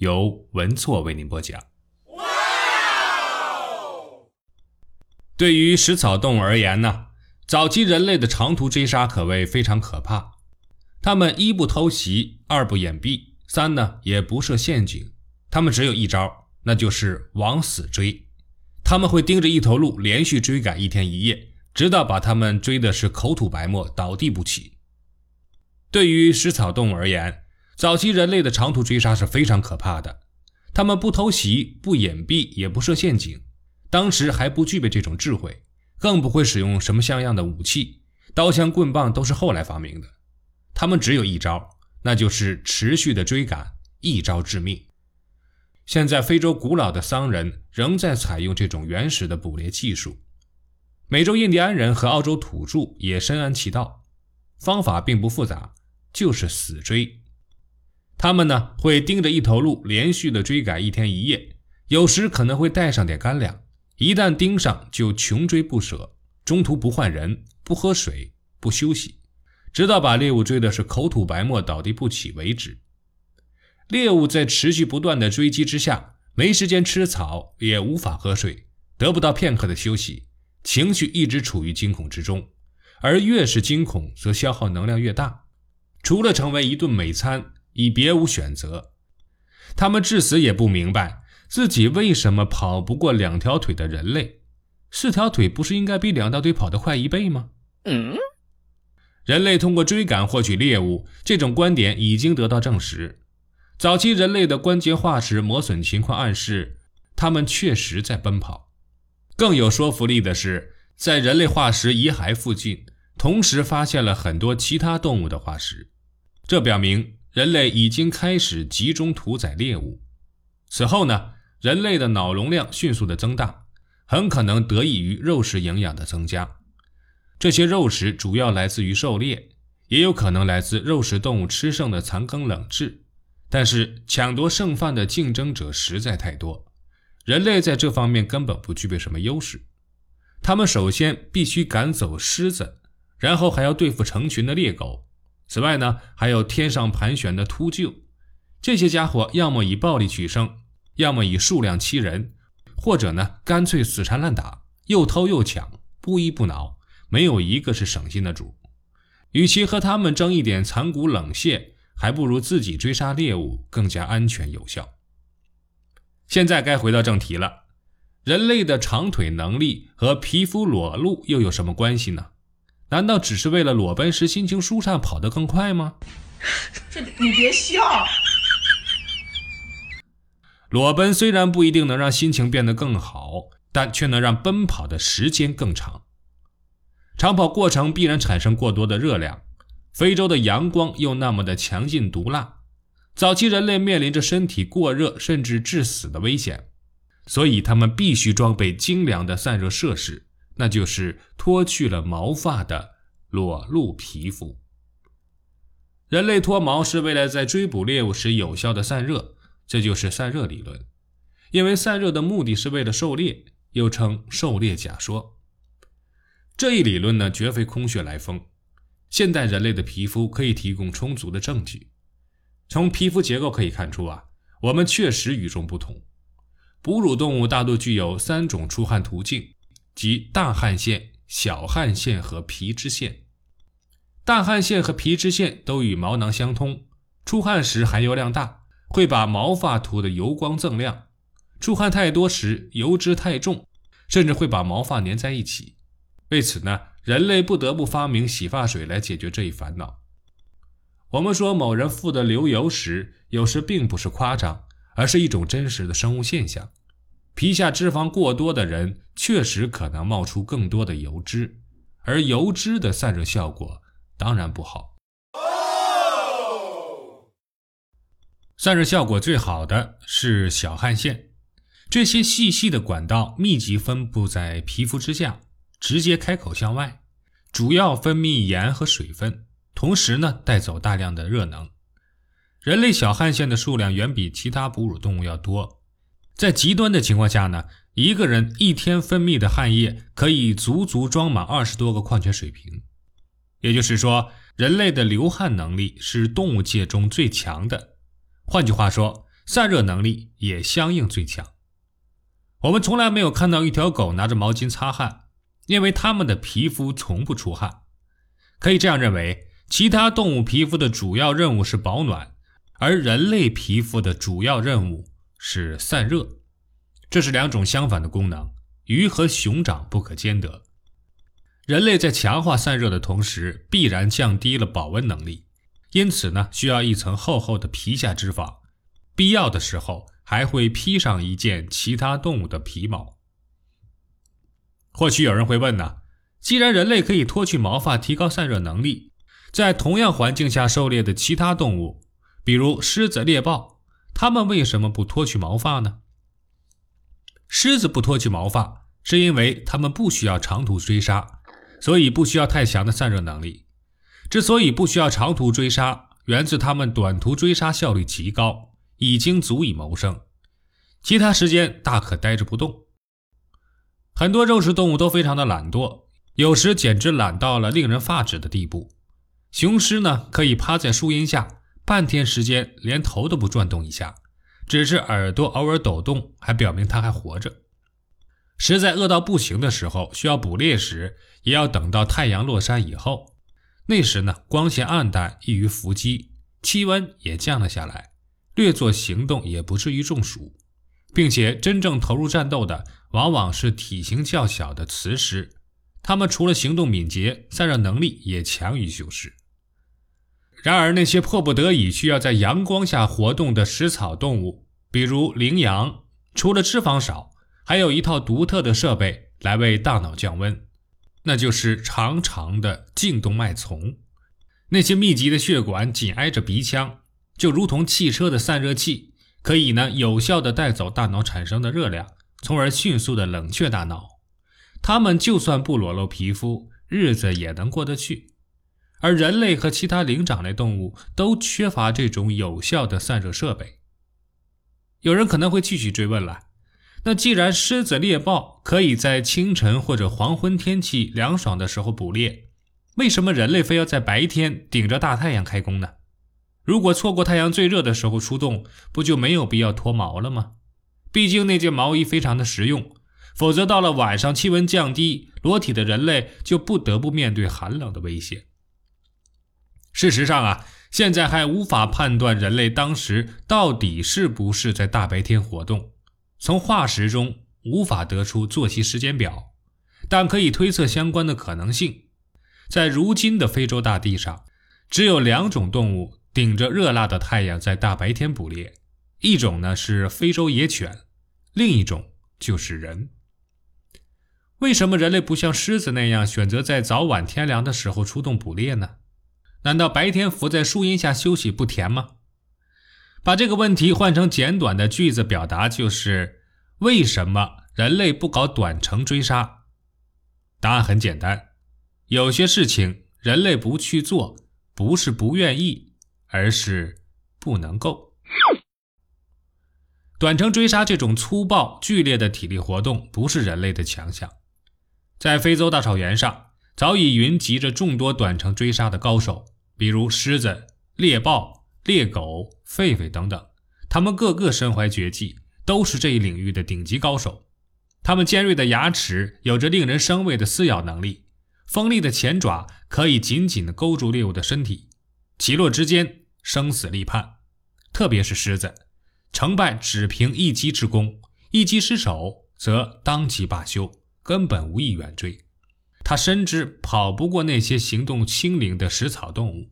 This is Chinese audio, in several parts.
由文措为您播讲。对于食草动物而言呢，早期人类的长途追杀可谓非常可怕。他们一不偷袭，二不掩蔽，三呢也不设陷阱。他们只有一招，那就是往死追。他们会盯着一头鹿连续追赶一天一夜，直到把他们追的是口吐白沫，倒地不起。对于食草动物而言，早期人类的长途追杀是非常可怕的，他们不偷袭、不掩蔽、也不设陷阱，当时还不具备这种智慧，更不会使用什么像样的武器，刀枪棍棒都是后来发明的。他们只有一招，那就是持续的追赶，一招致命。现在非洲古老的桑人仍在采用这种原始的捕猎技术，美洲印第安人和澳洲土著也深谙其道，方法并不复杂，就是死追。他们呢会盯着一头鹿连续的追赶一天一夜，有时可能会带上点干粮，一旦盯上就穷追不舍，中途不换人、不喝水、不休息，直到把猎物追的是口吐白沫、倒地不起为止。猎物在持续不断的追击之下，没时间吃草，也无法喝水，得不到片刻的休息，情绪一直处于惊恐之中，而越是惊恐，则消耗能量越大，除了成为一顿美餐。已别无选择，他们至死也不明白自己为什么跑不过两条腿的人类。四条腿不是应该比两条腿跑得快一倍吗？嗯，人类通过追赶获取猎物，这种观点已经得到证实。早期人类的关节化石磨损情况暗示，他们确实在奔跑。更有说服力的是，在人类化石遗骸附近，同时发现了很多其他动物的化石，这表明。人类已经开始集中屠宰猎物。此后呢，人类的脑容量迅速的增大，很可能得益于肉食营养的增加。这些肉食主要来自于狩猎，也有可能来自肉食动物吃剩的残羹冷炙。但是抢夺剩饭的竞争者实在太多，人类在这方面根本不具备什么优势。他们首先必须赶走狮子，然后还要对付成群的猎狗。此外呢，还有天上盘旋的秃鹫，这些家伙要么以暴力取胜，要么以数量欺人，或者呢，干脆死缠烂打，又偷又抢，不依不挠，没有一个是省心的主。与其和他们争一点残骨冷血，还不如自己追杀猎物更加安全有效。现在该回到正题了，人类的长腿能力和皮肤裸露又有什么关系呢？难道只是为了裸奔时心情舒畅跑得更快吗？这你别笑。裸奔虽然不一定能让心情变得更好，但却能让奔跑的时间更长。长跑过程必然产生过多的热量，非洲的阳光又那么的强劲毒辣，早期人类面临着身体过热甚至致死的危险，所以他们必须装备精良的散热设施。那就是脱去了毛发的裸露皮肤。人类脱毛是为了在追捕猎物时有效的散热，这就是散热理论。因为散热的目的是为了狩猎，又称狩猎假说。这一理论呢，绝非空穴来风。现代人类的皮肤可以提供充足的证据。从皮肤结构可以看出啊，我们确实与众不同。哺乳动物大多具有三种出汗途径。即大汗腺、小汗腺和皮脂腺。大汗腺和皮脂腺都与毛囊相通，出汗时含油量大，会把毛发涂得油光锃亮；出汗太多时，油脂太重，甚至会把毛发粘在一起。为此呢，人类不得不发明洗发水来解决这一烦恼。我们说某人富得流油时，有时并不是夸张，而是一种真实的生物现象。皮下脂肪过多的人，确实可能冒出更多的油脂，而油脂的散热效果当然不好。散热效果最好的是小汗腺，这些细细的管道密集分布在皮肤之下，直接开口向外，主要分泌盐和水分，同时呢带走大量的热能。人类小汗腺的数量远比其他哺乳动物要多，在极端的情况下呢，一个人一天分泌的汗液可以足足装满二十多个矿泉水瓶。也就是说，人类的流汗能力是动物界中最强的。换句话说，散热能力也相应最强。我们从来没有看到一条狗拿着毛巾擦汗，因为它们的皮肤从不出汗。可以这样认为，其他动物皮肤的主要任务是保暖，而人类皮肤的主要任务是散热。这是两种相反的功能，鱼和熊掌不可兼得。人类在强化散热的同时，必然降低了保温能力。因此呢，需要一层厚厚的皮下脂肪，必要的时候还会披上一件其他动物的皮毛。或许有人会问呢，既然人类可以脱去毛发提高散热能力，在同样环境下狩猎的其他动物，比如狮子、猎豹，它们为什么不脱去毛发呢？狮子不脱去毛发，是因为它们不需要长途追杀，所以不需要太强的散热能力。之所以不需要长途追杀，源自它们短途追杀效率极高，已经足以谋生，其他时间大可呆着不动。很多肉食动物都非常的懒惰，有时简直懒到了令人发指的地步。雄狮呢，可以趴在树荫下半天时间，连头都不转动一下，只是耳朵偶尔抖动，还表明它还活着。实在饿到不行的时候，需要捕猎时，也要等到太阳落山以后。那时呢，光线暗淡，易于伏击，气温也降了下来，略作行动也不至于中暑，并且真正投入战斗的往往是体型较小的雌狮，它们除了行动敏捷，散热能力也强于雄狮。然而，那些迫不得已需要在阳光下活动的食草动物，比如羚羊，除了脂肪少，还有一套独特的设备来为大脑降温。那就是长长的颈动脉丛，那些密集的血管紧挨着鼻腔，就如同汽车的散热器，可以呢有效的带走大脑产生的热量，从而迅速的冷却大脑。它们就算不裸露皮肤，日子也能过得去。而人类和其他灵长类动物都缺乏这种有效的散热设备。有人可能会继续追问了。那既然狮子、猎豹可以在清晨或者黄昏天气凉爽的时候捕猎，为什么人类非要在白天顶着大太阳开工呢？如果错过太阳最热的时候出动，不就没有必要脱毛了吗？毕竟那件毛衣非常的实用，否则到了晚上气温降低，裸体的人类就不得不面对寒冷的威胁。事实上啊，现在还无法判断人类当时到底是不是在大白天活动。从化石中无法得出作息时间表，但可以推测相关的可能性。在如今的非洲大地上，只有两种动物顶着热辣的太阳在大白天捕猎，一种呢是非洲野犬，另一种就是人。为什么人类不像狮子那样选择在早晚天凉的时候出动捕猎呢？难道白天伏在树荫下休息不甜吗？把这个问题换成简短的句子表达，就是为什么人类不搞短程追杀？答案很简单，有些事情人类不去做，不是不愿意，而是不能够。短程追杀这种粗暴剧烈的体力活动不是人类的强项，在非洲大草原上早已云集着众多短程追杀的高手，比如狮子、猎豹。猎狗、狒狒等等，他们个个身怀绝技，都是这一领域的顶级高手。他们尖锐的牙齿有着令人生畏的撕咬能力，锋利的前爪可以紧紧地勾住猎物的身体，起落之间生死立判。特别是狮子，成败只凭一击之功，一击失手则当即罢休，根本无意远追。他深知跑不过那些行动轻灵的食草动物，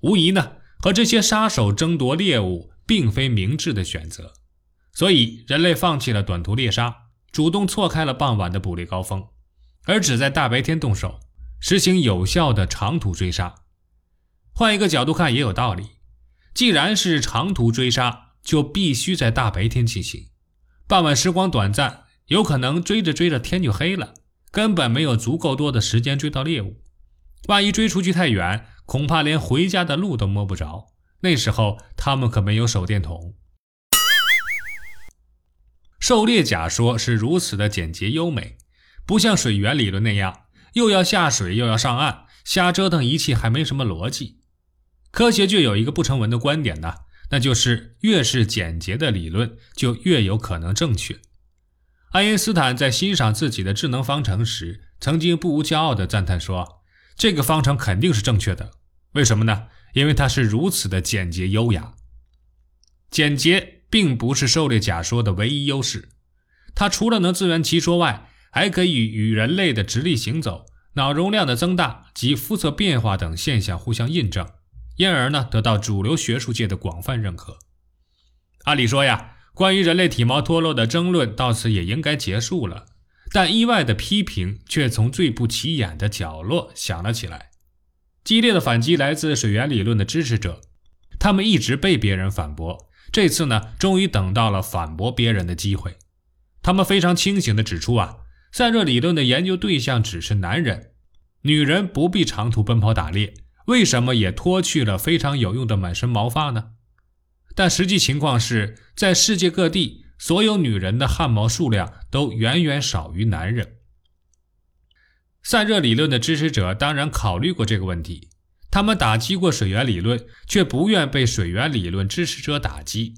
无疑呢。和这些杀手争夺猎物，并非明智的选择，所以人类放弃了短途猎杀，主动错开了傍晚的捕猎高峰，而只在大白天动手，实行有效的长途追杀。换一个角度看也有道理，既然是长途追杀，就必须在大白天进行。傍晚时光短暂，有可能追着追着天就黑了，根本没有足够多的时间追到猎物。万一追出去太远，恐怕连回家的路都摸不着。那时候他们可没有手电筒。狩猎假说是如此的简洁优美，不像水源理论那样又要下水又要上岸，瞎折腾一切还没什么逻辑。科学就有一个不成文的观点呢。那就是越是简洁的理论，就越有可能正确。爱因斯坦在欣赏自己的智能方程时，曾经不无骄傲地赞叹说：“这个方程肯定是正确的。为什么呢？因为它是如此的简洁优雅。简洁并不是狩猎假说的唯一优势，它除了能自圆其说外，还可以与人类的直立行走、脑容量的增大及肤色变化等现象互相印证。”因而呢，得到主流学术界的广泛认可。按理说呀，关于人类体毛脱落的争论到此也应该结束了，但意外的批评却从最不起眼的角落响了起来。激烈的反击来自水源理论的支持者，他们一直被别人反驳，这次呢，终于等到了反驳别人的机会。他们非常清醒地指出啊，散热理论的研究对象只是男人，女人不必长途奔跑打猎。为什么也脱去了非常有用的满身毛发呢？但实际情况是在世界各地，所有女人的汗毛数量都远远少于男人。散热理论的支持者当然考虑过这个问题，他们打击过水源理论，却不愿被水源理论支持者打击。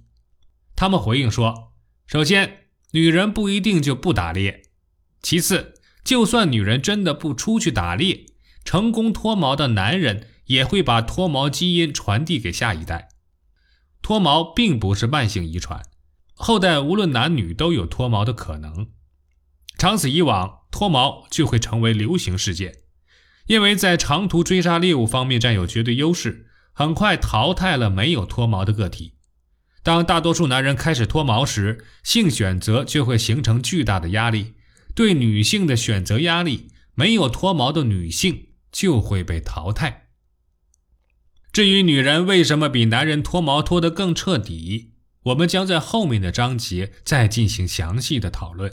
他们回应说：首先，女人不一定就不打猎；其次，就算女人真的不出去打猎，成功脱毛的男人。也会把脱毛基因传递给下一代。脱毛并不是慢性遗传，后代无论男女都有脱毛的可能。长此以往，脱毛就会成为流行事件，因为在长途追杀猎物方面占有绝对优势，很快淘汰了没有脱毛的个体。当大多数男人开始脱毛时，性选择就会形成巨大的压力，对女性的选择压力，没有脱毛的女性就会被淘汰。至于女人为什么比男人脱毛脱得更彻底，我们将在后面的章节再进行详细的讨论，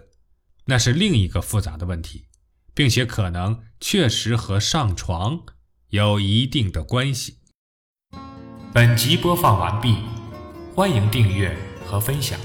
那是另一个复杂的问题，并且可能确实和上床有一定的关系。本集播放完毕，欢迎订阅和分享。